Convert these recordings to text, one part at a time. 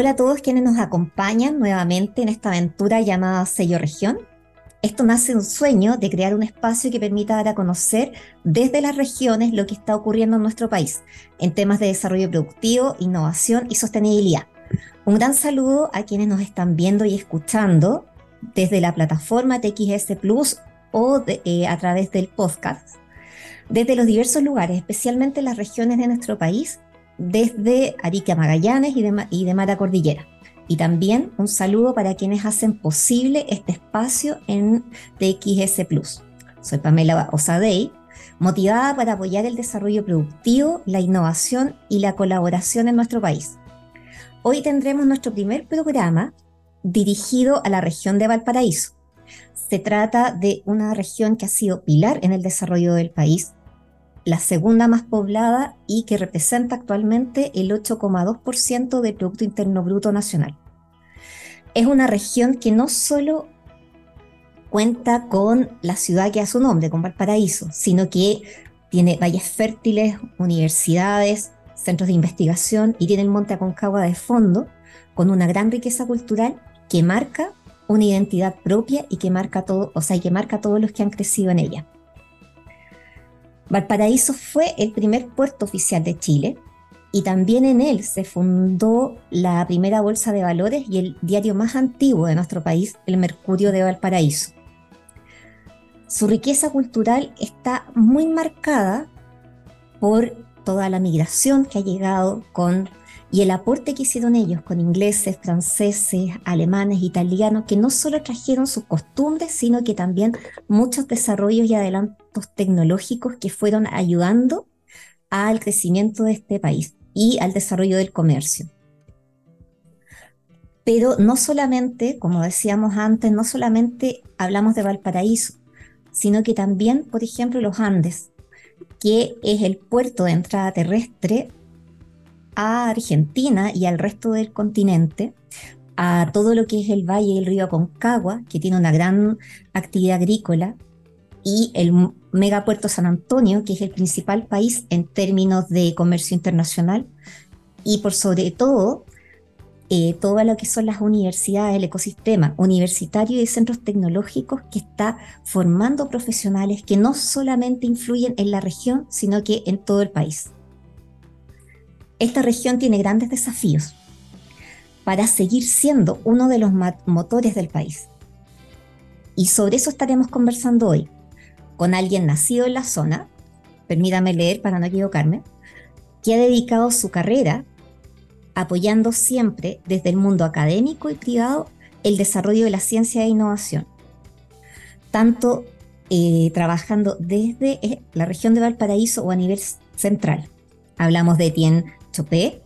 Hola a todos quienes nos acompañan nuevamente en esta aventura llamada Sello Región. Esto nace de un sueño de crear un espacio que permita dar a conocer desde las regiones lo que está ocurriendo en nuestro país en temas de desarrollo productivo, innovación y sostenibilidad. Un gran saludo a quienes nos están viendo y escuchando desde la plataforma TXS Plus o eh, a través del podcast, desde los diversos lugares, especialmente las regiones de nuestro país, desde Arica Magallanes y de, y Cordillera. Y también un saludo para quienes hacen posible este espacio en TXS Plus. Soy Pamela Osadei, motivada para apoyar el desarrollo productivo, la innovación y la colaboración en nuestro país. Hoy tendremos nuestro primer programa dirigido a la región de Valparaíso. Se trata de una región que ha sido pilar en el desarrollo del país, la segunda más poblada y que representa actualmente el 8,2% del Producto Interno Bruto Nacional. Es una región que no solo cuenta con la ciudad que a su nombre, con Valparaíso, sino que tiene valles fértiles, universidades, centros de investigación y tiene el Monte Aconcagua de fondo, con una gran riqueza cultural que marca una identidad propia y que marca todo, o sea, que marca a todos los que han crecido en ella. Valparaíso fue el primer puerto oficial de Chile y también en él se fundó la primera bolsa de valores y el diario más antiguo de nuestro país, el Mercurio de Valparaíso. Su riqueza cultural está muy marcada por toda la migración que ha llegado con y el aporte que hicieron ellos con ingleses, franceses, alemanes, italianos, que no solo trajeron sus costumbres, sino que también muchos desarrollos y adelantos tecnológicos que fueron ayudando al crecimiento de este país y al desarrollo del comercio. Pero no solamente, como decíamos antes, no solamente hablamos de Valparaíso, sino que también, por ejemplo, los Andes, que es el puerto de entrada terrestre a Argentina y al resto del continente, a todo lo que es el valle del río Aconcagua, que tiene una gran actividad agrícola, y el megapuerto San Antonio, que es el principal país en términos de comercio internacional, y por sobre todo, eh, todo lo que son las universidades, el ecosistema universitario y centros tecnológicos que está formando profesionales que no solamente influyen en la región, sino que en todo el país. Esta región tiene grandes desafíos para seguir siendo uno de los motores del país. Y sobre eso estaremos conversando hoy con alguien nacido en la zona, permítame leer para no equivocarme, que ha dedicado su carrera apoyando siempre desde el mundo académico y privado el desarrollo de la ciencia e innovación, tanto eh, trabajando desde eh, la región de Valparaíso o a nivel central. Hablamos de Tien Chopé,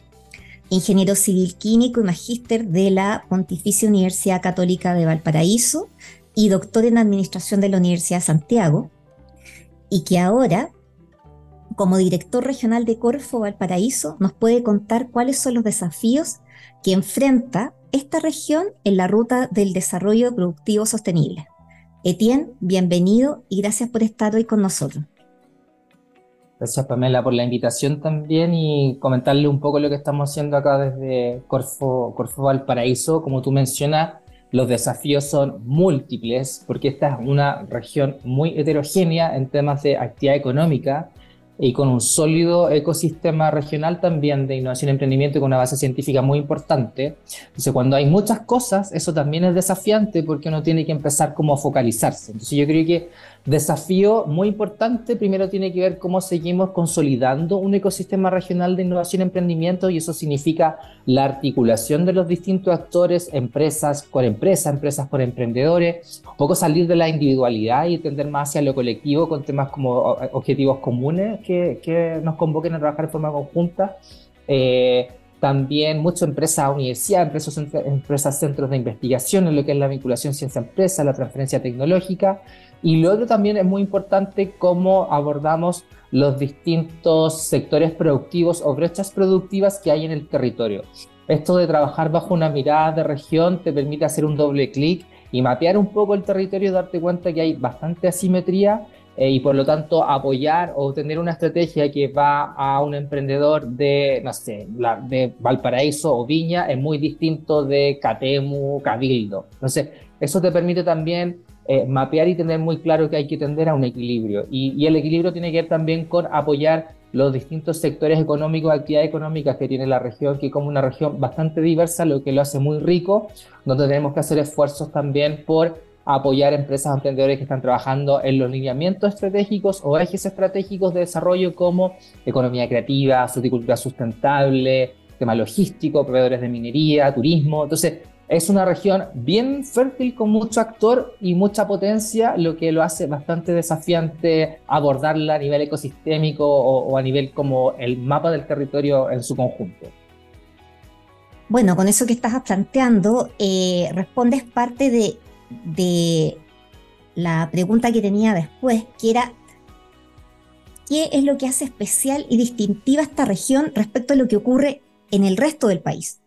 ingeniero civil químico y magíster de la Pontificia Universidad Católica de Valparaíso y doctor en administración de la Universidad de Santiago, y que ahora, como director regional de Corfo Valparaíso, nos puede contar cuáles son los desafíos que enfrenta esta región en la ruta del desarrollo productivo sostenible. Etienne, bienvenido y gracias por estar hoy con nosotros. Gracias Pamela por la invitación también y comentarle un poco lo que estamos haciendo acá desde Corfo, Corfo Valparaíso. Como tú mencionas, los desafíos son múltiples porque esta es una región muy heterogénea en temas de actividad económica y con un sólido ecosistema regional también de innovación y emprendimiento y con una base científica muy importante. Entonces, cuando hay muchas cosas, eso también es desafiante porque uno tiene que empezar como a focalizarse. Entonces, yo creo que desafío muy importante primero tiene que ver cómo seguimos consolidando un ecosistema regional de innovación y emprendimiento y eso significa la articulación de los distintos actores, empresas con empresas, empresas con emprendedores, un poco salir de la individualidad y tender más hacia lo colectivo con temas como objetivos comunes que, que nos convoquen a trabajar de forma conjunta. Eh, también muchas empresas, universidades, empresas, empresas, centros de investigación en lo que es la vinculación ciencia-empresa, la transferencia tecnológica. Y lo otro también es muy importante cómo abordamos los distintos sectores productivos o brechas productivas que hay en el territorio. Esto de trabajar bajo una mirada de región te permite hacer un doble clic y mapear un poco el territorio y darte cuenta que hay bastante asimetría eh, y por lo tanto apoyar o tener una estrategia que va a un emprendedor de, no sé, la, de Valparaíso o Viña es muy distinto de Catemu, Cabildo. Entonces, eso te permite también eh, mapear y tener muy claro que hay que tender a un equilibrio. Y, y, el equilibrio tiene que ver también con apoyar los distintos sectores económicos, actividades económicas que tiene la región, que como una región bastante diversa, lo que lo hace muy rico, donde tenemos que hacer esfuerzos también por apoyar empresas emprendedores que están trabajando en los lineamientos estratégicos o ejes estratégicos de desarrollo como economía creativa, fruticultura sustentable, tema logístico, proveedores de minería, turismo. Entonces, es una región bien fértil con mucho actor y mucha potencia, lo que lo hace bastante desafiante abordarla a nivel ecosistémico o, a nivel como el mapa del territorio en su conjunto. Bueno, con eso que estás planteando, eh, respondes parte de, de la pregunta que tenía después, que era, ¿qué es lo que hace especial y distintiva esta región respecto a lo que ocurre en el resto del país?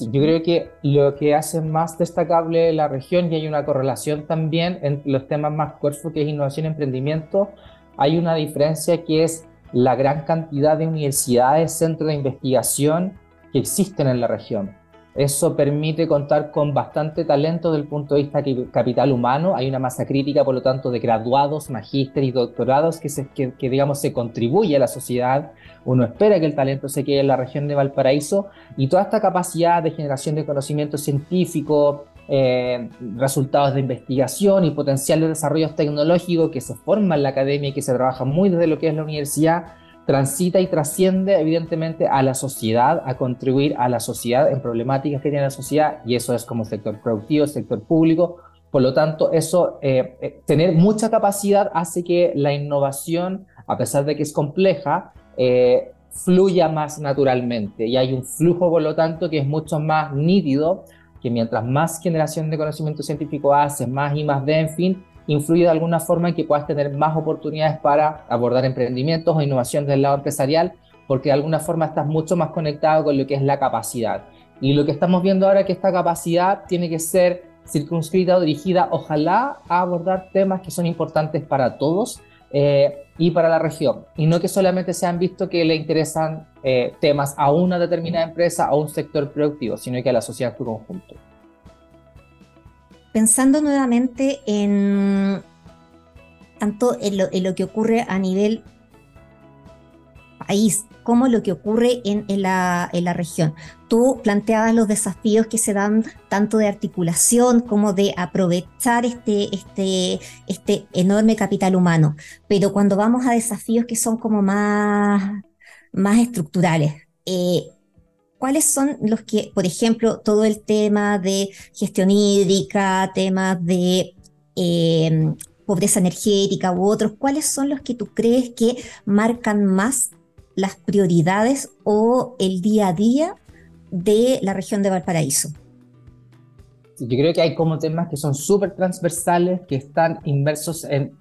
Yo creo que lo que hace más destacable la región, y hay una correlación también en los temas más cuerpos que es innovación y emprendimiento, hay una diferencia que es la gran cantidad de universidades, centros de investigación que existen en la región. Eso permite contar con bastante talento desde el punto de vista capital humano. Hay una masa crítica, por lo tanto, de graduados, magíster y doctorados que, se, que, digamos, se contribuye a la sociedad. Uno espera que el talento se quede en la región de Valparaíso y toda esta capacidad de generación de conocimiento científico, eh, resultados de investigación y potencial de desarrollos tecnológicos que se forma en la academia y que se trabaja muy desde lo que es la universidad transita y trasciende evidentemente a la sociedad, a contribuir a la sociedad en problemáticas que tiene la sociedad, y eso es como sector productivo, sector público. Por lo tanto, eso, eh, eh, tener mucha capacidad hace que la innovación, a pesar de que es compleja, eh, fluya más naturalmente y hay un flujo, por lo tanto, que es mucho más nítido, que mientras más generación de conocimiento científico haces, más y más de, en fin, influye de alguna forma en que puedas tener más oportunidades para abordar emprendimientos o innovación del lado empresarial, porque de alguna forma estás mucho más conectado con lo que es la capacidad. Y lo que estamos viendo ahora es que esta capacidad tiene que ser circunscrita o dirigida, ojalá, a abordar temas que son importantes para todos eh, y para la región. Y no que solamente se han visto que le interesan eh, temas a una determinada empresa o un sector productivo, sino que a la sociedad en su conjunto pensando nuevamente en tanto en lo, que ocurre a nivel país como lo que ocurre en, la, región. Tú planteabas los desafíos que se dan tanto de articulación como de aprovechar este, este, este enorme capital humano, pero cuando vamos a desafíos que son como más, más estructurales, eh, ¿Cuáles son los que, por ejemplo, todo el tema de gestión hídrica, temas de em, pobreza energética u otros, cuáles son los que tú crees que marcan más las prioridades o el día a día de la región de Valparaíso? Yo creo que hay como temas que son súper transversales, que están inmersos en,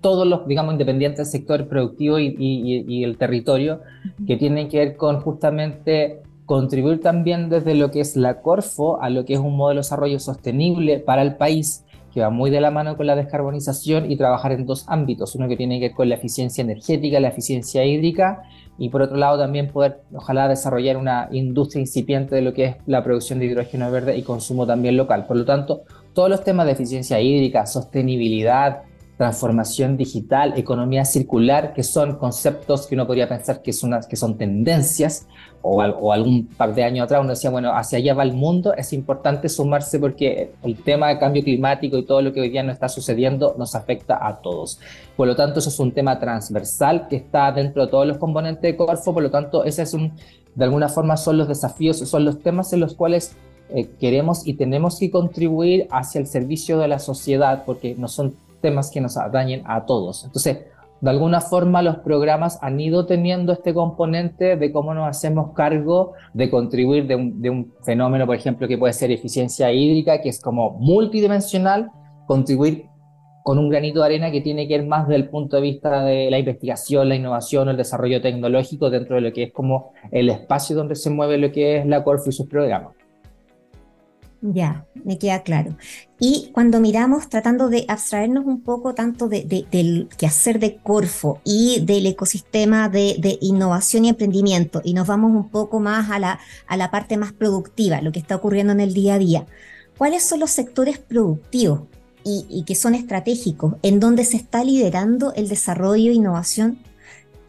todos los, digamos, independientes del sector productivo y, el territorio, que tienen que ver con justamente contribuir también desde lo que es la Corfo a lo que es un modelo de desarrollo sostenible para el país, que va muy de la mano con la descarbonización y trabajar en dos ámbitos, uno que tiene que ver con la eficiencia energética, la eficiencia hídrica, y por otro lado también poder, ojalá, desarrollar una industria incipiente de lo que es la producción de hidrógeno verde y consumo también local. Por lo tanto, todos los temas de eficiencia hídrica, sostenibilidad, transformación digital, economía circular, que son conceptos que uno podría pensar que son, que son tendencias, o, o, algún par de años atrás uno decía, bueno, hacia allá va el mundo, es importante sumarse porque el tema de cambio climático y todo lo que hoy día no está sucediendo nos afecta a todos. Por lo tanto, eso es un tema transversal que está dentro de todos los componentes de Corfo, por lo tanto, ese es un, de alguna forma son los desafíos, son los temas en los cuales eh, queremos y tenemos que contribuir hacia el servicio de la sociedad, porque no son temas que nos dañen a todos. Entonces, de alguna forma los programas han ido teniendo este componente de cómo nos hacemos cargo de contribuir de un, fenómeno, por ejemplo, que puede ser eficiencia hídrica, que es como multidimensional, contribuir con un granito de arena que tiene que ir más desde el punto de vista de la investigación, la innovación, el desarrollo tecnológico dentro de lo que es como el espacio donde se mueve lo que es la Corfo y sus programas. Ya, me queda claro. Y cuando miramos, tratando de abstraernos un poco tanto de, del quehacer de Corfo y del ecosistema de, innovación y emprendimiento, y nos vamos un poco más a la, a la parte más productiva, lo que está ocurriendo en el día a día, ¿cuáles son los sectores productivos y, y que son estratégicos en donde se está liderando el desarrollo e innovación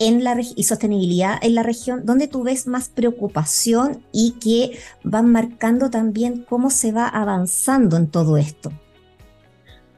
en la y sostenibilidad en la región, donde tú ves más preocupación y que van marcando también cómo se va avanzando en todo esto.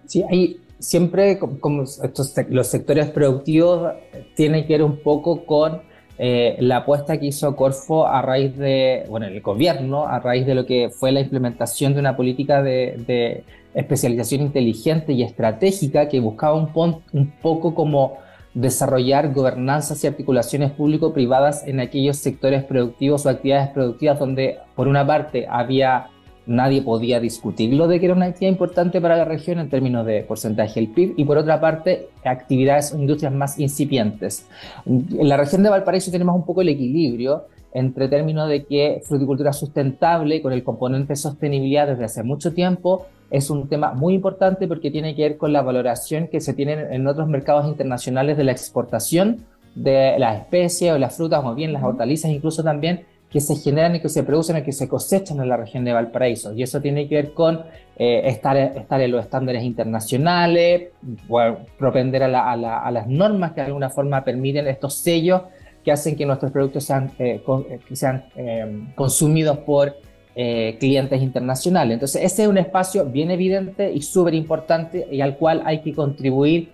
Sí, hay siempre como estos, los sectores productivos tienen que ver un poco con eh, la apuesta que hizo Corfo a raíz de, bueno, el gobierno, a raíz de lo que fue la implementación de una política de, especialización inteligente y estratégica que buscaba un, un poco como desarrollar gobernanzas y articulaciones público-privadas en aquellos sectores productivos o actividades productivas donde, por una parte, había nadie podía discutirlo de que era una actividad importante para la región en términos de porcentaje del PIB y por otra parte actividades o industrias más incipientes. En la región de Valparaíso tenemos un poco el equilibrio entre términos de que fruticultura sustentable con el componente sostenibilidad desde hace mucho tiempo es un tema muy importante porque tiene que ver con la valoración que se tiene en otros mercados internacionales de la exportación de las especies o las frutas o bien las hortalizas incluso también que se generan y que se producen y que se cosechan en la región de Valparaíso. Y eso tiene que ver con eh, estar, estar en los estándares internacionales, propender a, a, las normas que de alguna forma permiten estos sellos que hacen que nuestros productos sean, eh, eh, sean consumidos por eh, clientes internacionales. Entonces, ese es un espacio bien evidente y súper importante y al cual hay que contribuir,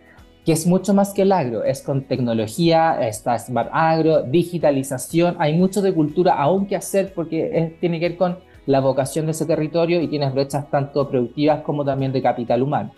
que es mucho más que el agro, es con tecnología, está Smart Agro, digitalización, hay mucho de cultura aún que hacer porque tiene que ver con la vocación de ese territorio y tienes brechas tanto productivas como también de capital humano.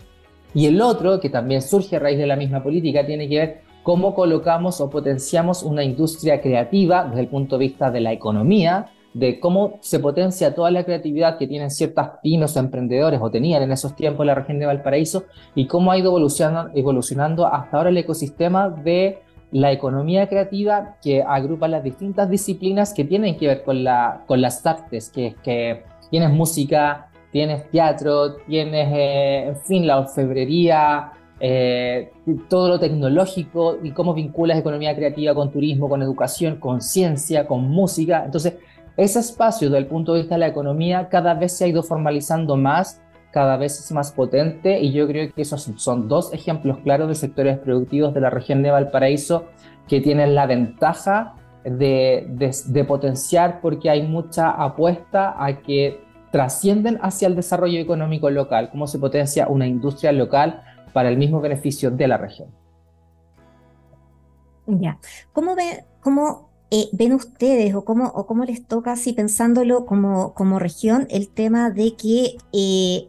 Y el otro, que también surge a raíz de la misma política, tiene que ver cómo colocamos o potenciamos una industria creativa desde el punto de vista de la economía, de cómo se potencia toda la creatividad que tienen ciertas pymes o emprendedores o tenían en esos tiempos la región de Valparaíso y cómo ha ido evolucionando, evolucionando hasta ahora el ecosistema de la economía creativa que agrupa las distintas disciplinas que tienen que ver con, la, con las artes, que es que tienes música, tienes teatro, tienes, eh, en fin, la orfebrería, eh, todo lo tecnológico y cómo vinculas economía creativa con turismo, con educación, con ciencia, con música. Entonces, ese espacio desde el punto de vista de la economía cada vez se ha ido formalizando más, cada vez es más potente y yo creo que esos son dos ejemplos claros de sectores productivos de la región de Valparaíso que tienen la ventaja de, de, potenciar porque hay mucha apuesta a que trascienden hacia el desarrollo económico local, cómo se potencia una industria local para el mismo beneficio de la región. Ya, ¿cómo ve, cómo eh, ven ustedes o cómo, les toca, así pensándolo como, región, el tema de que eh,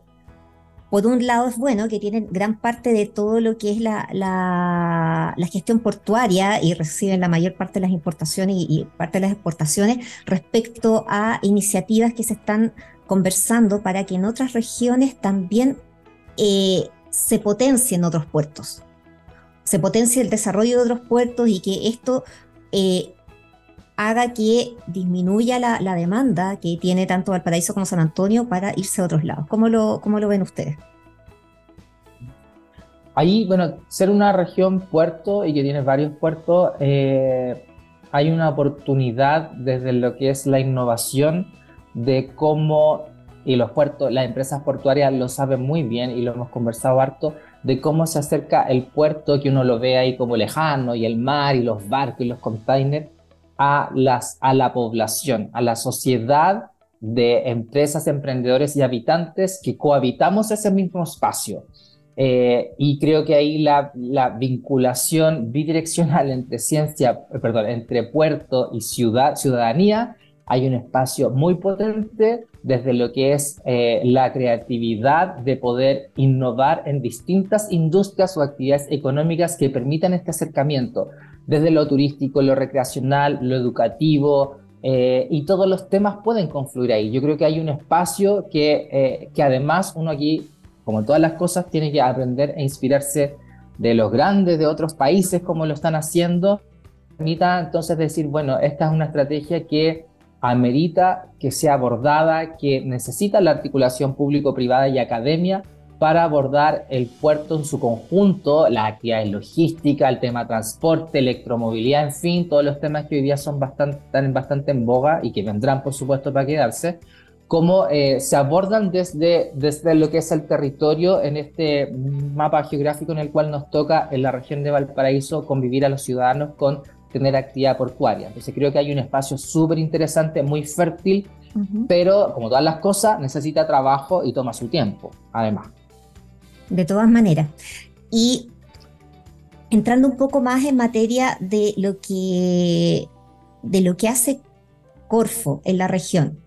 por un lado es bueno que tienen gran parte de todo lo que es la, la, gestión portuaria y reciben la mayor parte de las importaciones y, parte de las exportaciones respecto a iniciativas que se están conversando para que en otras regiones también eh, se potencien otros puertos, se potencie el desarrollo de otros puertos y que esto haga que disminuya la, demanda que tiene tanto Valparaíso como San Antonio para irse a otros lados. ¿Cómo lo, cómo lo ven ustedes? Ahí, bueno, ser una región puerto y que tiene varios puertos, eh, hay una oportunidad desde lo que es la innovación de cómo, y los puertos, las empresas portuarias lo saben muy bien y lo hemos conversado harto, de cómo se acerca el puerto, que uno lo ve ahí como lejano, y el mar, y los barcos, y los containers, a, las, a la población, a la sociedad de empresas, emprendedores y habitantes que cohabitamos ese mismo espacio. Eh, y creo que ahí la, la, vinculación bidireccional entre ciencia, perdón, entre puerto y ciudad, ciudadanía, hay un espacio muy potente desde lo que es eh, la creatividad de poder innovar en distintas industrias o actividades económicas que permitan este acercamiento desde lo turístico, lo recreacional, lo educativo, eh, y todos los temas pueden confluir ahí. Yo creo que hay un espacio que, eh, que además uno aquí, como todas las cosas, tiene que aprender e inspirarse de los grandes, de otros países, como lo están haciendo. Permita entonces decir, bueno, esta es una estrategia que amerita que sea abordada, que necesita la articulación público-privada y academia para abordar el puerto en su conjunto, las actividades logísticas, el tema transporte, electromovilidad, en fin, todos los temas que hoy día son bastante, están bastante en boga y que vendrán, por supuesto, para quedarse, cómo eh, se abordan desde, desde lo que es el territorio en este mapa geográfico en el cual nos toca en la región de Valparaíso convivir a los ciudadanos con tener actividad portuaria. Entonces creo que hay un espacio súper interesante, muy fértil, pero como todas las cosas, necesita trabajo y toma su tiempo, además de todas maneras. Y entrando un poco más en materia de lo que, de lo que hace Corfo en la región.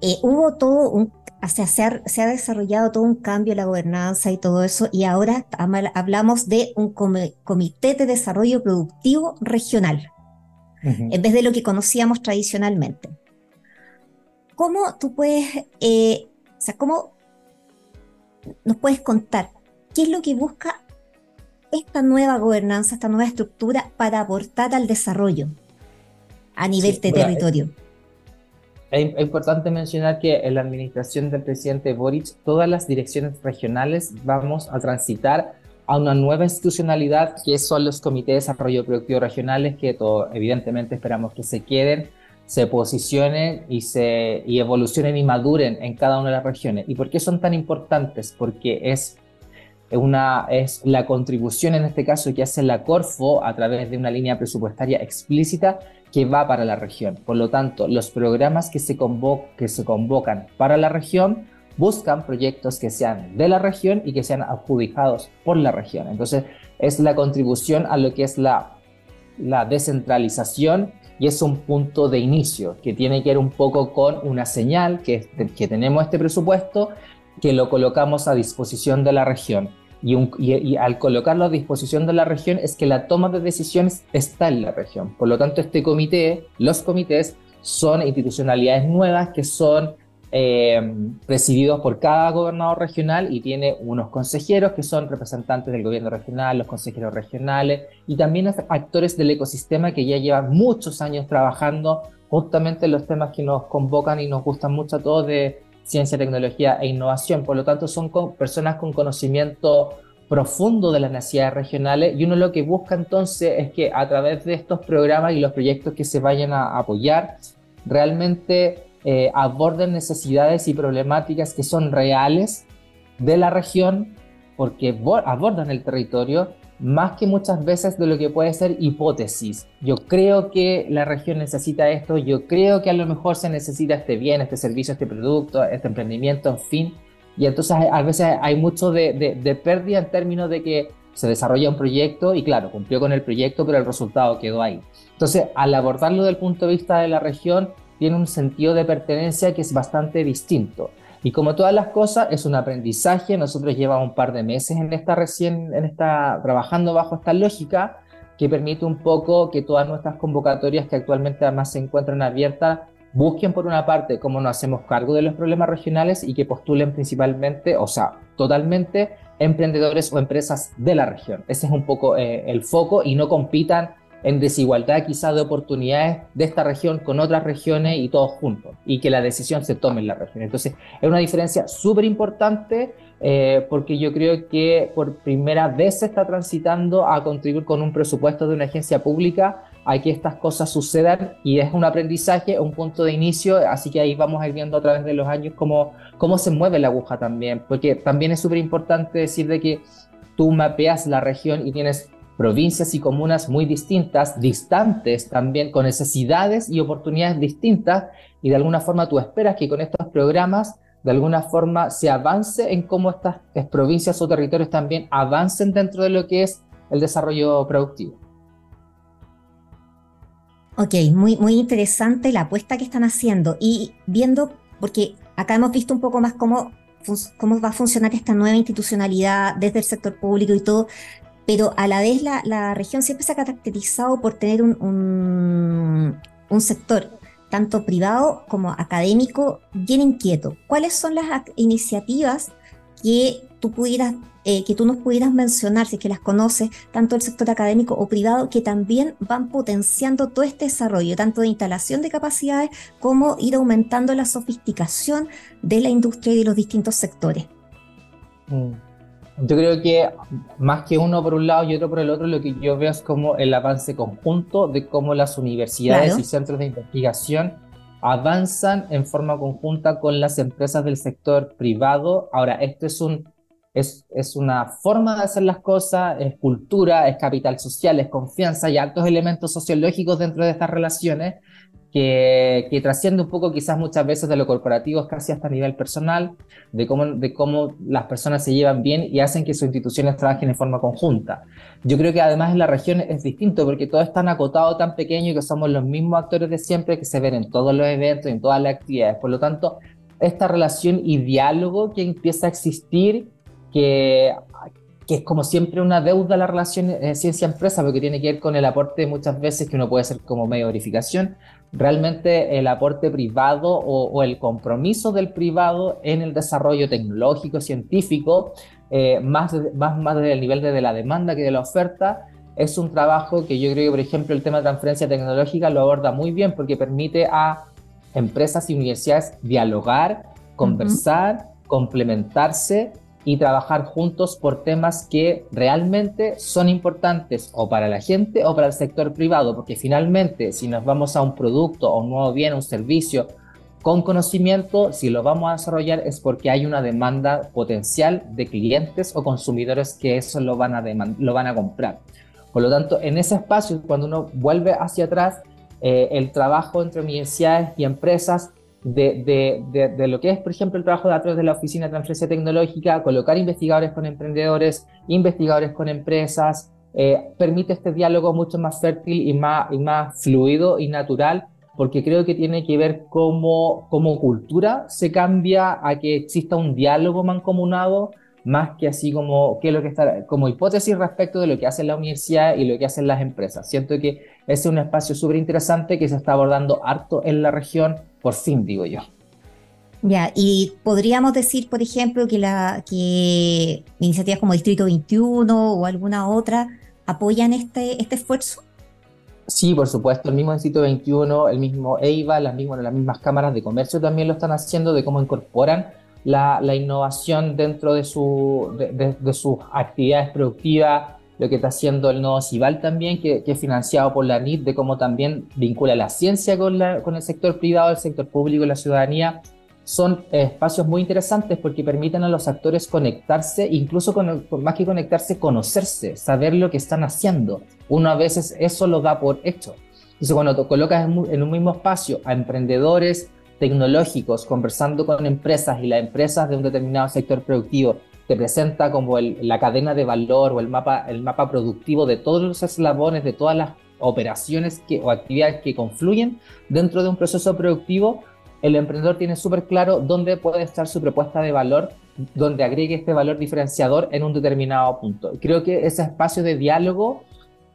Eh, hubo todo un, se, ha, se, ha, desarrollado todo un cambio en la gobernanza y todo eso, y ahora hablamos de un comité de desarrollo productivo regional, en vez de lo que conocíamos tradicionalmente. ¿Cómo tú puedes, eh, o sea, cómo nos puedes contar qué es lo que busca esta nueva gobernanza, esta nueva estructura para aportar al desarrollo a nivel de territorio. Es, importante mencionar que en la administración del presidente Boric, todas las direcciones regionales vamos a transitar a una nueva institucionalidad que son los comités de desarrollo productivo regionales, que todo, evidentemente esperamos que se queden se posicionen y, se, y evolucionen y maduren en cada una de las regiones. ¿Y por qué son tan importantes? Porque es, una, es la contribución en este caso que hace la Corfo a través de una línea presupuestaria explícita que va para la región. Por lo tanto, los programas que se, convocan para la región buscan proyectos que sean de la región y que sean adjudicados por la región. Entonces, es la contribución a lo que es la, descentralización y es un punto de inicio que tiene que ver un poco con una señal que tenemos este presupuesto que lo colocamos a disposición de la región. Y, y, al colocarlo a disposición de la región es que la toma de decisiones está en la región. Por lo tanto, este comité, los comités, son institucionalidades nuevas que son eh, presididos por cada gobernador regional y tiene unos consejeros que son representantes del gobierno regional, los consejeros regionales y también actores del ecosistema que ya llevan muchos años trabajando justamente en los temas que nos convocan y nos gustan mucho a todos de ciencia, tecnología e innovación. Por lo tanto, son personas con conocimiento profundo de las necesidades regionales y uno lo que busca entonces es que a través de estos programas y los proyectos que se vayan a apoyar, realmente eh, aborden necesidades y problemáticas que son reales de la región, porque abordan el territorio más que muchas veces de lo que puede ser hipótesis. Yo creo que la región necesita esto, yo creo que a lo mejor se necesita este bien, este servicio, este producto, este emprendimiento, en fin. Y entonces a veces hay mucho de, de pérdida en términos de que se desarrolla un proyecto y claro, cumplió con el proyecto, pero el resultado quedó ahí. Entonces, al abordarlo desde el punto de vista de la región, tiene un sentido de pertenencia que es bastante distinto. Y como todas las cosas, es un aprendizaje. Nosotros llevamos un par de meses en esta recién, en esta, trabajando bajo esta lógica que permite un poco que todas nuestras convocatorias que actualmente además se encuentran abiertas busquen por una parte cómo nos hacemos cargo de los problemas regionales y que postulen principalmente, o sea, totalmente emprendedores o empresas de la región. Ese es un poco eh, el foco y no compitan en desigualdad quizás de oportunidades de esta región con otras regiones y todos juntos, y que la decisión se tome en la región. Entonces, es una diferencia súper importante eh, porque yo creo que por primera vez se está transitando a contribuir con un presupuesto de una agencia pública a que estas cosas sucedan y es un aprendizaje, un punto de inicio, así que ahí vamos a ir viendo a través de los años cómo, cómo se mueve la aguja también, porque también es súper importante decir de que tú mapeas la región y tienes provincias y comunas muy distintas, distantes también, con necesidades y oportunidades distintas, y de alguna forma tú esperas que con estos programas, de alguna forma, se avance en cómo estas provincias o territorios también avancen dentro de lo que es el desarrollo productivo. Ok, muy, muy interesante la apuesta que están haciendo y viendo, porque acá hemos visto un poco más cómo cómo va a funcionar esta nueva institucionalidad desde el sector público y todo, pero a la vez la, región siempre se ha caracterizado por tener un, sector tanto privado como académico bien inquieto. ¿Cuáles son las iniciativas que tú pudieras, eh, que tú nos pudieras mencionar, si es que las conoces, tanto el sector académico o privado, que también van potenciando todo este desarrollo, tanto de instalación de capacidades como ir aumentando la sofisticación de la industria y de los distintos sectores. Mm. Yo creo que más que uno por un lado y otro por el otro, lo que yo veo es como el avance conjunto de cómo las universidades y centros de investigación avanzan en forma conjunta con las empresas del sector privado. Ahora, esto es, un, es, es una forma de hacer las cosas, es cultura, es capital social, es confianza y altos elementos sociológicos dentro de estas relaciones que, que, trasciende un poco quizás muchas veces de lo corporativo, casi hasta a nivel personal, de cómo, de cómo las personas se llevan bien y hacen que sus instituciones trabajen en forma conjunta. Yo creo que además en la región es distinto porque todo es tan acotado, tan pequeño y que somos los mismos actores de siempre que se ven en todos los eventos, en todas las actividades. Por lo tanto, esta relación y diálogo que empieza a existir, que que es como siempre una deuda la relación eh, ciencia-empresa, porque tiene que ver con el aporte muchas veces que uno puede hacer como medio de verificación, realmente el aporte privado o, el compromiso del privado en el desarrollo tecnológico, científico, eh, más, más, más desde el nivel de, la demanda que de la oferta, es un trabajo que yo creo que, por ejemplo, el tema de transferencia tecnológica lo aborda muy bien porque permite a empresas y universidades dialogar, conversar, complementarse y trabajar juntos por temas que realmente son importantes o para la gente o para el sector privado, porque finalmente si nos vamos a un producto o un nuevo bien, un servicio con conocimiento, si lo vamos a desarrollar es porque hay una demanda potencial de clientes o consumidores que eso lo van a, lo van a comprar. Por lo tanto, en ese espacio, cuando uno vuelve hacia atrás, eh, el trabajo entre universidades y empresas de, de, de, lo que es, por ejemplo, el trabajo de través de la Oficina de Transferencia Tecnológica, colocar investigadores con emprendedores, investigadores con empresas, eh, permite este diálogo mucho más fértil y más, y más fluido y natural, porque creo que tiene que ver cómo, cómo cultura se cambia a que exista un diálogo mancomunado, más que así como, que lo que está, como hipótesis respecto de lo que hace la universidad y lo que hacen las empresas. Siento que ese es un espacio súper interesante que se está abordando harto en la región por fin, digo yo. Ya, y podríamos decir, por ejemplo, que, la, que iniciativas como Distrito 21 o alguna otra apoyan este, este esfuerzo. Sí, por supuesto, el mismo Distrito 21, el mismo EIVA, las mismas, las mismas cámaras de comercio también lo están haciendo, de cómo incorporan la, la innovación dentro de, su, de, de sus actividades productivas, lo que está haciendo el nodo Cival también, que, es financiado por la NIT, de cómo también vincula la ciencia con, la, con el sector privado, el sector público la ciudadanía. Son espacios muy interesantes porque permiten a los actores conectarse, incluso con, más que conectarse, conocerse, saber lo que están haciendo. Uno a veces eso lo da por hecho. Entonces, cuando te colocas en un mismo espacio a emprendedores tecnológicos conversando con empresas y las empresas de un determinado sector productivo te presenta como la cadena de valor o el mapa, el mapa productivo de todos los eslabones, de todas las operaciones que, o actividades que confluyen dentro de un proceso productivo, el emprendedor tiene súper claro dónde puede estar su propuesta de valor, donde agregue este valor diferenciador en un determinado punto. Creo que ese espacio de diálogo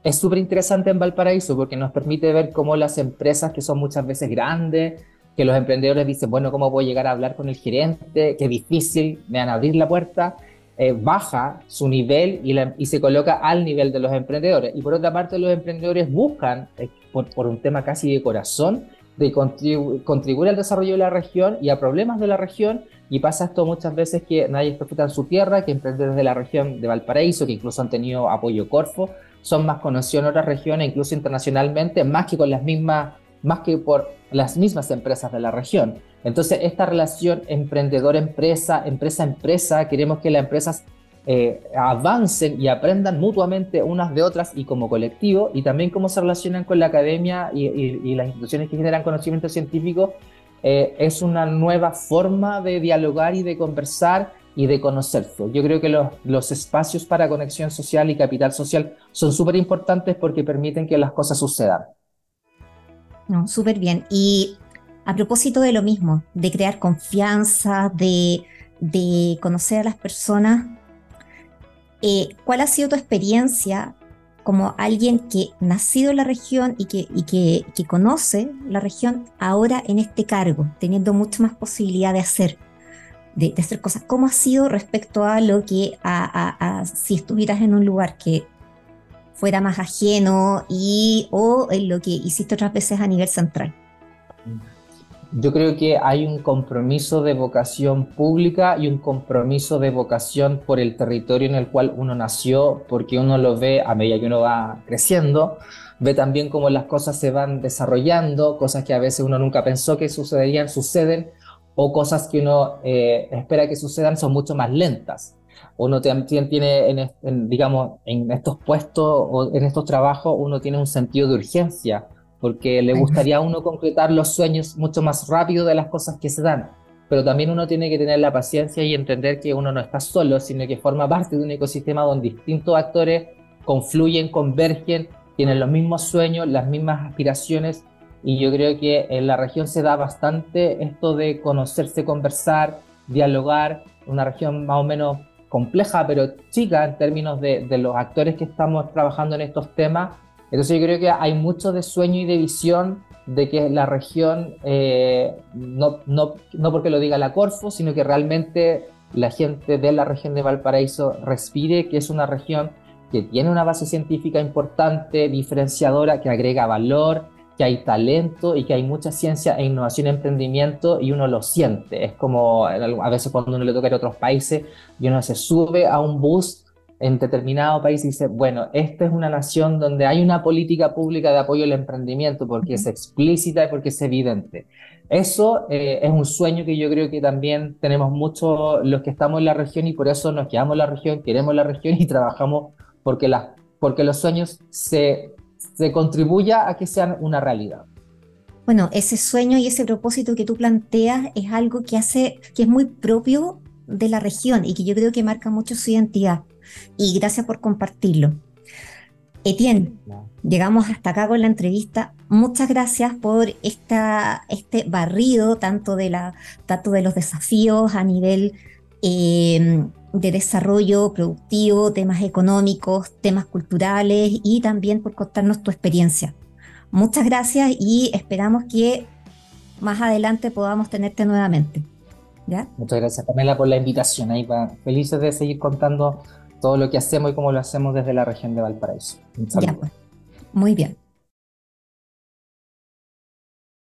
es súper interesante en Valparaíso porque nos permite ver cómo las empresas que son muchas veces grandes, que los emprendedores dicen, bueno, ¿cómo puedo llegar a hablar con el gerente? Qué difícil, me van a abrir la puerta. Eh, baja su nivel y, y, se coloca al nivel de los emprendedores. Y por otra parte, los emprendedores buscan, eh, por, por, un tema casi de corazón, de contribuir al desarrollo de la región y a problemas de la región. Y pasa esto muchas veces que nadie profeta en su tierra, que emprendedores de la región de Valparaíso, que incluso han tenido apoyo Corfo, son más conocidos en otras regiones, incluso internacionalmente, más que con las mismas más que por las mismas empresas de la región. Entonces, esta relación emprendedor-empresa, empresa-empresa, queremos que las empresas eh, avancen y aprendan mutuamente unas de otras y como colectivo, y también cómo se relacionan con la academia y, las instituciones que generan conocimiento científico, eh, es una nueva forma de dialogar y de conversar y de conocerse. Yo creo que los, los espacios para conexión social y capital social son súper importantes porque permiten que las cosas sucedan. No, súper bien. Y a propósito de lo mismo, de crear confianza, de, conocer a las personas, eh, ¿cuál ha sido tu experiencia como alguien que nacido en la región y, que, y que, que, conoce la región ahora en este cargo, teniendo mucha más posibilidad de hacer? de, hacer cosas. ¿Cómo ha sido respecto a lo que, a, si estuvieras en un lugar que fuera más ajeno y o en lo que hiciste otras veces a nivel central? Yo creo que hay un compromiso de vocación pública y un compromiso de vocación por el territorio en el cual uno nació, porque uno lo ve a medida que uno va creciendo, ve también cómo las cosas se van desarrollando, cosas que a veces uno nunca pensó que sucederían, suceden, o cosas que uno eh, espera que sucedan son mucho más lentas. Uno también tiene, en, digamos, en estos puestos o en estos trabajos, uno tiene un sentido de urgencia porque le gustaría a uno concretar los sueños mucho más rápido de las cosas que se dan. Pero también uno tiene que tener la paciencia y entender que uno no está solo, sino que forma parte de un ecosistema donde distintos actores confluyen, convergen, tienen los mismos sueños, las mismas aspiraciones. Y yo creo que en la región se da bastante esto de conocerse, conversar, dialogar. Una región más o menos compleja, pero chica en términos de, de los actores que estamos trabajando en estos temas. Entonces yo creo que hay mucho de sueño y de visión de que la región, eh, no, no, no porque lo diga la Corfo, sino que realmente la gente de la región de Valparaíso respire que es una región que tiene una base científica importante, diferenciadora, que agrega valor, que hay talento y que hay mucha ciencia e innovación y emprendimiento y uno lo siente. Es como a veces cuando uno le toca ir a otros países y uno se sube a un bus en determinado país y dice, bueno, esta es una nación donde hay una política pública de apoyo al emprendimiento porque es explícita y porque es evidente. Eso eh, es un sueño que yo creo que también tenemos muchos los que estamos en la región y por eso nos quedamos en la región, queremos la región y trabajamos porque, la, porque los sueños se, se contribuya a que sean una realidad. Bueno, ese sueño y ese propósito que tú planteas es algo que hace, que es muy propio de la región y que yo creo que marca mucho su identidad y gracias por compartirlo. Etienne, llegamos hasta acá con la entrevista. Muchas gracias por esta, este barrido tanto de, la, tanto de los desafíos a nivel em, de desarrollo productivo, temas económicos, temas culturales y también por contarnos tu experiencia. Muchas gracias y esperamos que más adelante podamos tenerte nuevamente. ¿Ya? Muchas gracias Pamela por la invitación. Ahí va. Felices de seguir contando todo lo que hacemos y cómo lo hacemos desde la región de Valparaíso. Ya, pues. Muy bien.